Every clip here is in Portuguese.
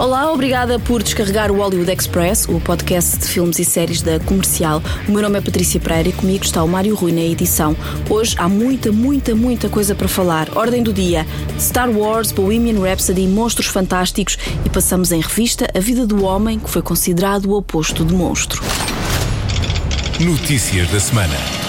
Olá, obrigada por descarregar o Hollywood Express, o podcast de filmes e séries da Comercial. O meu nome é Patrícia Pereira e comigo está o Mário Rui na edição. Hoje há muita, muita, muita coisa para falar. Ordem do dia: Star Wars, Bohemian Rhapsody, Monstros Fantásticos e passamos em revista a vida do homem que foi considerado o oposto de monstro. Notícias da semana.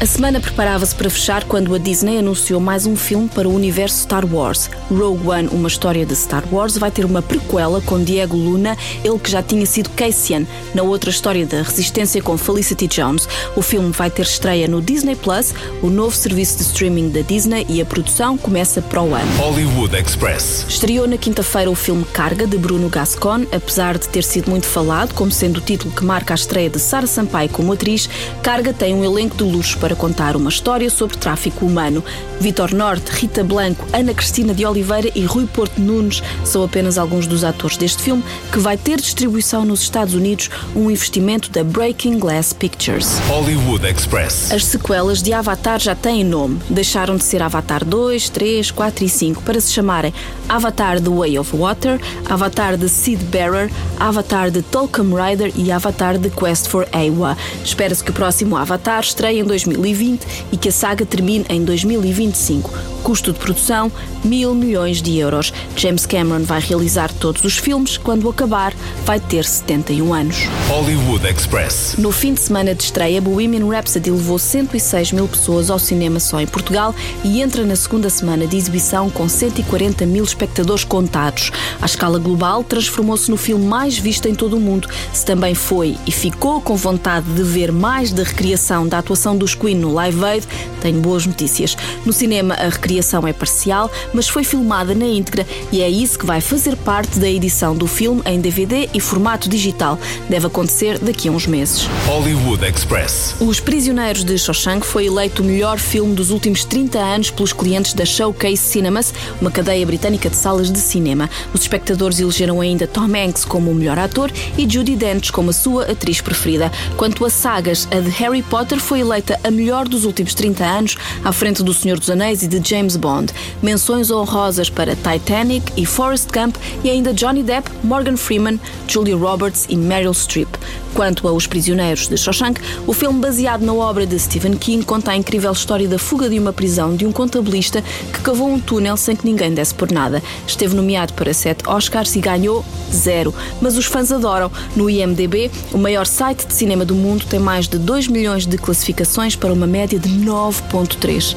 A semana preparava-se para fechar quando a Disney anunciou mais um filme para o universo Star Wars. Rogue One, uma história de Star Wars, vai ter uma prequela com Diego Luna, ele que já tinha sido Cassian na outra história da Resistência com Felicity Jones. O filme vai ter estreia no Disney Plus, o novo serviço de streaming da Disney, e a produção começa para o ano. Hollywood Express. Estreou na quinta-feira o filme Carga, de Bruno Gascon. Apesar de ter sido muito falado, como sendo o título que marca a estreia de Sara Sampaio como atriz, Carga tem um elenco de luxo para contar uma história sobre tráfico humano. Vitor Norte, Rita Blanco, Ana Cristina de Oliveira e Rui Porto Nunes são apenas alguns dos atores deste filme, que vai ter distribuição nos Estados Unidos, um investimento da Breaking Glass Pictures. Hollywood Express. As sequelas de Avatar já têm nome. Deixaram de ser Avatar 2, 3, 4 e 5 para se chamarem Avatar The Way of Water, Avatar The Seed Bearer, Avatar The Tolkien Rider e Avatar The Quest for Awa. Espera-se que o próximo Avatar estreie em 2020 e que a saga termine em 2025. Custo de produção: mil milhões de euros. James Cameron vai realizar todos os filmes. Quando acabar, vai ter 71 anos. Hollywood Express. No fim de semana de estreia, Bohemian Rhapsody levou 106 mil pessoas ao cinema só em Portugal e entra na segunda semana de exibição com 140 mil espectadores contados. À escala global, transformou-se no filme mais visto em todo o mundo. Se também foi e ficou com vontade de ver mais da recriação da atuação dos Queen no Live Aid, tenho boas notícias. No cinema, a recriação é parcial, mas foi filmada na íntegra e é isso que vai fazer parte da edição do filme em DVD e formato digital. Deve acontecer daqui a uns meses. Hollywood Express. Os Prisioneiros de Shawshank foi eleito o melhor filme dos últimos 30 anos pelos clientes da Showcase Cinemas, uma cadeia britânica de salas de cinema. Os espectadores elegeram ainda Tom Hanks como o melhor ator e Judi Dench como a sua atriz preferida. Quanto a sagas, a de Harry Potter foi eleita a melhor dos últimos 30 anos, à frente do Senhor dos Anéis e de James Bond. Menções honrosas para Titanic e Forrest Gump e ainda Johnny Depp, Morgan Freeman, Julia Roberts e Meryl Streep. Quanto a Os Prisioneiros de Shawshank, o filme baseado na obra de Stephen King conta a incrível história da fuga de uma prisão de um contabilista que cavou um túnel sem que ninguém desse por nada. Esteve nomeado para sete Oscars e ganhou zero. Mas os fãs adoram. No IMDB, o maior site de cinema do mundo tem mais de 2 milhões de classificações para uma média de 9.3.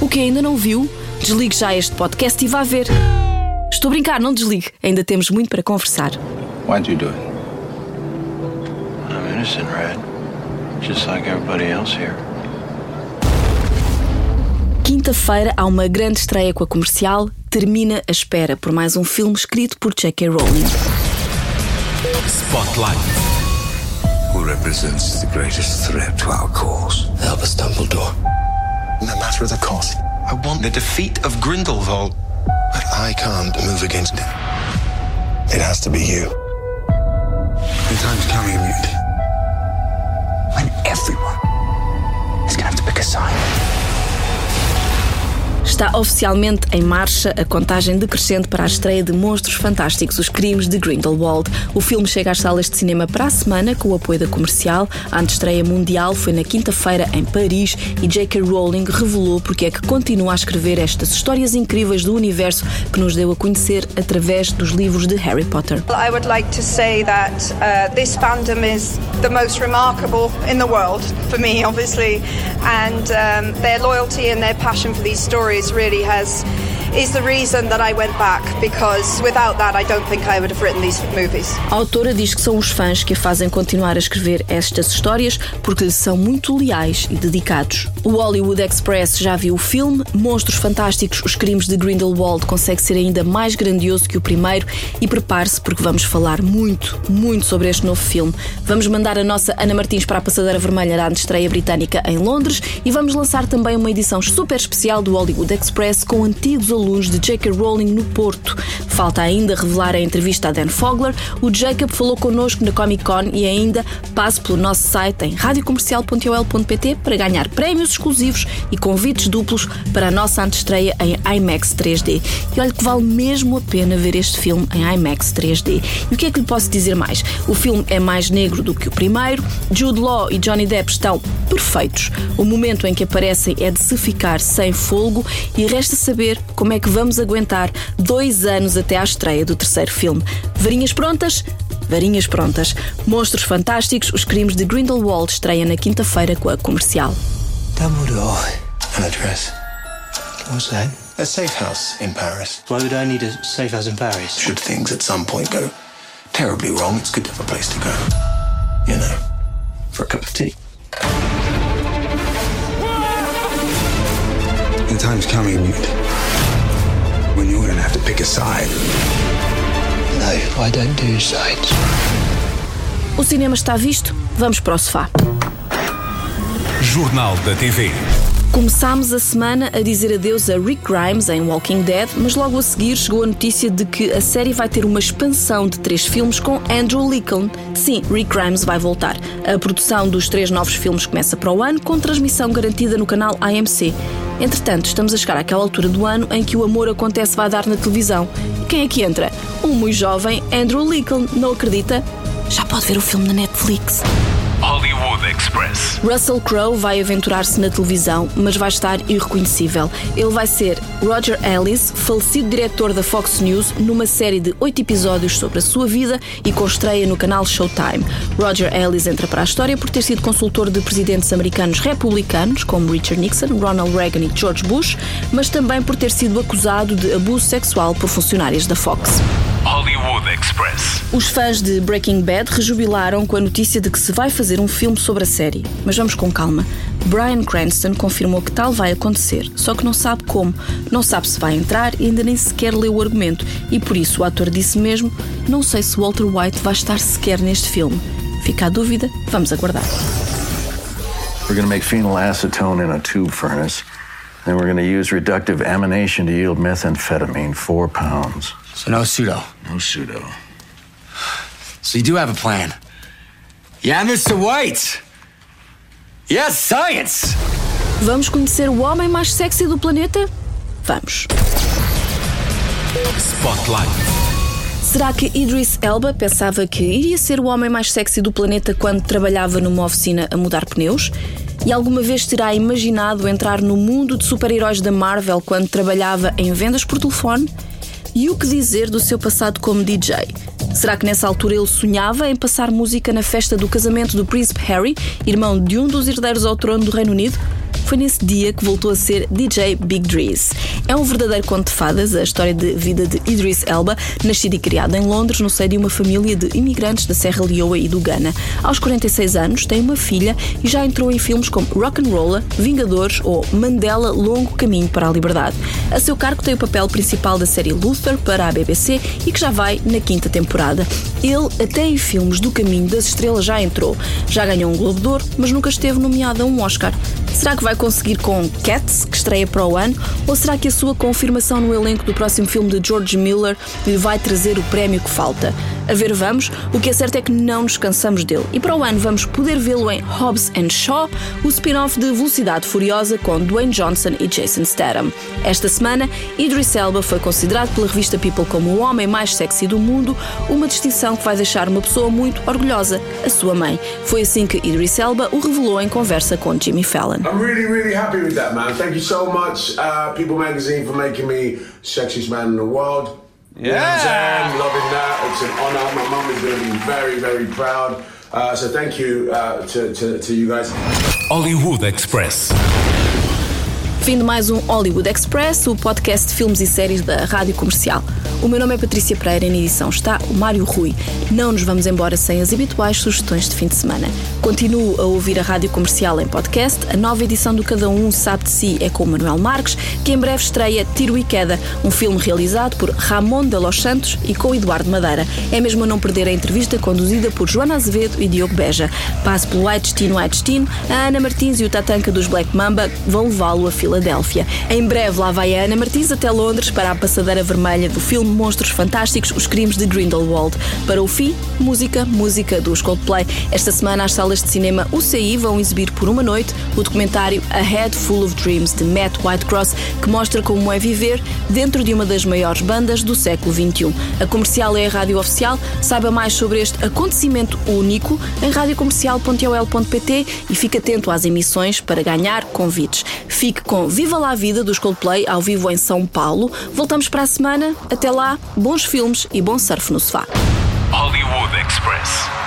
O que ainda não viu? Desligue já este podcast e vá ver. Estou a brincar, não desligue. Ainda temos muito para conversar. Why'd you do it? I'm innocent, Red. Just like everybody else here. Quinta-feira há uma grande estreia com a comercial. Termina a espera por mais um filme escrito por J.K. Rowling. Spotlight. Who represents the greatest threat to our cause? Help Albus Dumbledore. No matter the cost. I want the defeat of Grindelwald. But I can't move against it. It has to be you. The time's coming, Newt. When everyone is going to have to pick a side. Está oficialmente em marcha a contagem decrescente para a estreia de Monstros Fantásticos, Os Crimes de Grindelwald. O filme chega às salas de cinema para a semana com o apoio da comercial. A antestreia mundial foi na quinta-feira em Paris e J.K. Rowling revelou porque é que continua a escrever estas histórias incríveis do universo que nos deu a conhecer através dos livros de Harry Potter. I would like to say that uh, this fandom is the most remarkable in the world for me, obviously, and um, their loyalty and their passion for these stories really has A autora diz que são os fãs que a fazem continuar a escrever estas histórias porque lhe são muito leais e dedicados. O Hollywood Express já viu o filme, Monstros Fantásticos, Os Crimes de Grindelwald consegue ser ainda mais grandioso que o primeiro e prepare-se porque vamos falar muito, muito sobre este novo filme. Vamos mandar a nossa Ana Martins para a Passadeira Vermelha da estreia britânica em Londres e vamos lançar também uma edição super especial do Hollywood Express com antigos alunos de J.K. Rowling no Porto. Falta ainda revelar a entrevista a Dan Fogler. O Jacob falou connosco na Comic Con e ainda passe pelo nosso site em radiocomercial.ol.pt para ganhar prémios exclusivos e convites duplos para a nossa antestreia em IMAX 3D. E olha que vale mesmo a pena ver este filme em IMAX 3D. E o que é que lhe posso dizer mais? O filme é mais negro do que o primeiro, Jude Law e Johnny Depp estão perfeitos. O momento em que aparecem é de se ficar sem folgo e resta saber como é que vamos aguentar dois anos até à estreia do terceiro filme. Varinhas prontas? Varinhas prontas. Monstros Fantásticos, os crimes de Grindelwald estreia na quinta-feira com a comercial. Dumbledore. An address. What's that? A safe house in Paris. Why would I need a safe house in Paris? Should things at some point go terribly wrong, it's good to have a place to go. You know, for a cup of tea. The time's coming when you're gonna have to pick a side. No, I don't do sides. O cinema está visto? Vamos para o sofá. Jornal da TV. Começámos a semana a dizer adeus a Rick Grimes em Walking Dead, mas logo a seguir chegou a notícia de que a série vai ter uma expansão de três filmes com Andrew Lincoln. Sim, Rick Grimes vai voltar. A produção dos três novos filmes começa para o ano, com transmissão garantida no canal AMC. Entretanto, estamos a chegar àquela altura do ano em que o amor acontece vai dar na televisão. Quem é que entra? Um muito jovem Andrew Lincoln, não acredita? Já pode ver o filme na Netflix. Hollywood Express. Russell Crowe vai aventurar-se na televisão, mas vai estar irreconhecível. Ele vai ser Roger Ellis, falecido diretor da Fox News, numa série de oito episódios sobre a sua vida e com estreia no canal Showtime. Roger Ellis entra para a história por ter sido consultor de presidentes americanos republicanos, como Richard Nixon, Ronald Reagan e George Bush, mas também por ter sido acusado de abuso sexual por funcionários da Fox. Hollywood Express. Os fãs de Breaking Bad rejubilaram com a notícia de que se vai fazer um filme sobre a série. Mas vamos com calma. Bryan Cranston confirmou que tal vai acontecer, só que não sabe como. Não sabe se vai entrar e ainda nem sequer leu o argumento. E por isso o ator disse mesmo: Não sei se Walter White vai estar sequer neste filme. Fica a dúvida, vamos aguardar. We're going to make phenyl acetone in a tube furnace. Then we're going to use reductive amination to yield methamphetamine, four pounds. So no pseudo. No pseudo. So you do have a plan. Yeah, Mr. White. Yes, science. Vamos conhecer o homem mais sexy do planeta? Vamos. Spotlight. Será que Idris Elba pensava que iria ser o homem mais sexy do planeta quando trabalhava numa oficina a mudar pneus? E alguma vez terá imaginado entrar no mundo de super-heróis da Marvel quando trabalhava em vendas por telefone? E o que dizer do seu passado como DJ? Será que nessa altura ele sonhava em passar música na festa do casamento do príncipe Harry, irmão de um dos herdeiros ao trono do Reino Unido? Foi nesse dia que voltou a ser DJ Big Drees. É um verdadeiro conto de fadas, a história de vida de Idris Elba, nascido e criado em Londres no seio de uma família de imigrantes da Serra Leoa e do Ghana. Aos 46 anos, tem uma filha e já entrou em filmes como Rock'n'Rolla, Vingadores ou Mandela Longo Caminho para a Liberdade. A seu cargo tem o papel principal da série Luther para a BBC e que já vai na quinta temporada. Ele, até em filmes do Caminho das Estrelas, já entrou. Já ganhou um Globo de Ouro, mas nunca esteve nomeado a um Oscar. Será que vai conseguir com Cats, que estreia para o ano, ou será que a sua confirmação no elenco do próximo filme de George Miller lhe vai trazer o prémio que falta? A ver, vamos. O que é certo é que não nos cansamos dele. E para o ano vamos poder vê-lo em Hobbs and Shaw, o spin-off de Velocidade Furiosa com Dwayne Johnson e Jason Statham. Esta semana, Idris Elba foi considerado pela revista People como o homem mais sexy do mundo, uma distinção que vai deixar uma pessoa muito orgulhosa, a sua mãe. Foi assim que Idris Elba o revelou em conversa com Jimmy Fallon. I'm really, really happy with that, man. Thank you so much, uh, People Magazine, for making me sexiest man in the world. You know I'm saying? Loving that. It's an honor. My mum is going to be very, very proud. Uh, so thank you uh, to, to, to you guys. Hollywood Express. Fim de mais um Hollywood Express, o podcast de filmes e séries da Rádio Comercial. O meu nome é Patrícia Pereira e na edição está o Mário Rui. Não nos vamos embora sem as habituais sugestões de fim de semana. Continuo a ouvir a Rádio Comercial em podcast. A nova edição do Cada Um Sabe de Si é com Manuel Marques, que em breve estreia Tiro e Queda, um filme realizado por Ramon de Los Santos e com Eduardo Madeira. É mesmo a não perder a entrevista conduzida por Joana Azevedo e Diogo Beja. Passe pelo White Destino, White Destino, a Ana Martins e o Tatanka dos Black Mamba vão levá-lo a Filadélfia. Em breve lá vai a Ana Martins até Londres para a passadeira vermelha do filme Monstros Fantásticos, Os Crimes de Grindelwald. Para o fim, música, música do Coldplay. Esta semana, as salas de cinema UCI vão exibir por uma noite o documentário A Head Full of Dreams, de Matt Whitecross, que mostra como é viver dentro de uma das maiores bandas do século XXI. A comercial é a rádio oficial. Saiba mais sobre este acontecimento único em radiocomercial.ol.pt e fique atento às emissões para ganhar convites. Fique com Viva lá a Vida dos Coldplay ao vivo em São Paulo. Voltamos para a semana. Até lá lá, bons filmes e bom surf no sofá. Hollywood Express.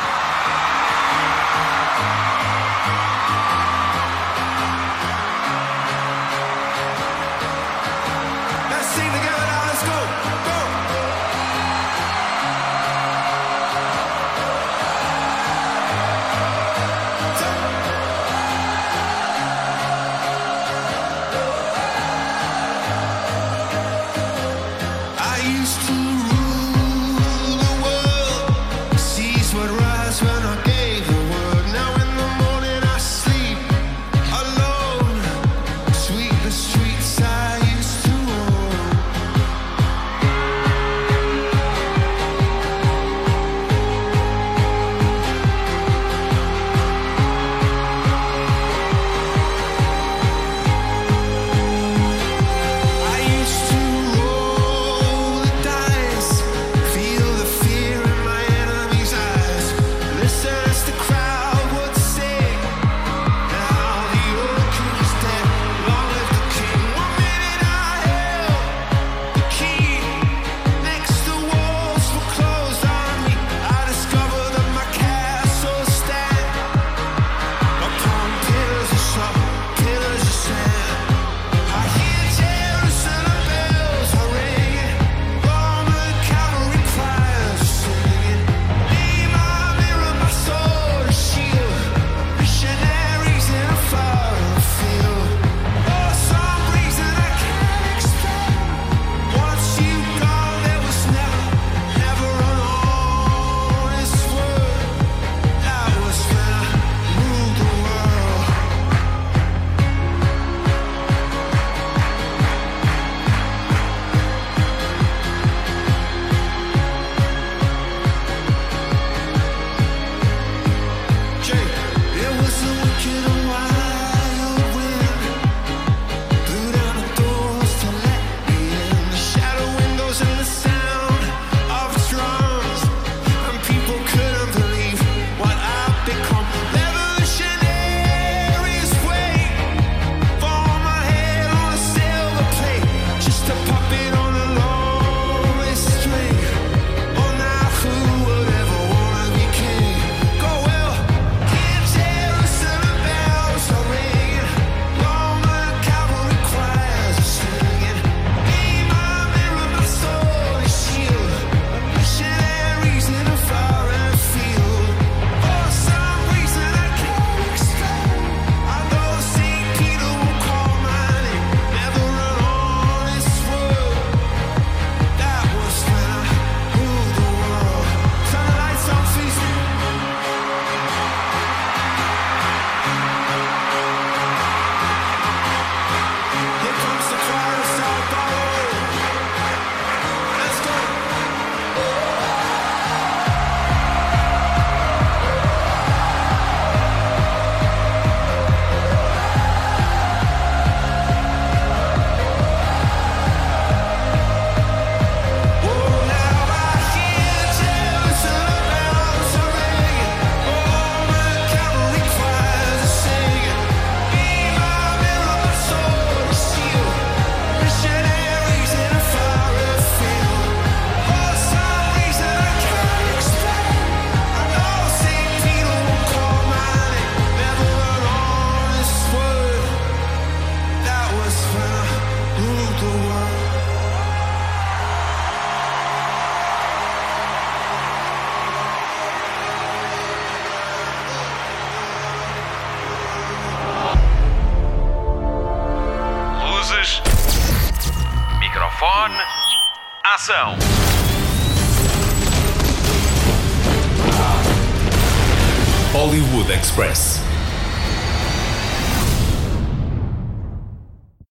could informação. Hollywood Express.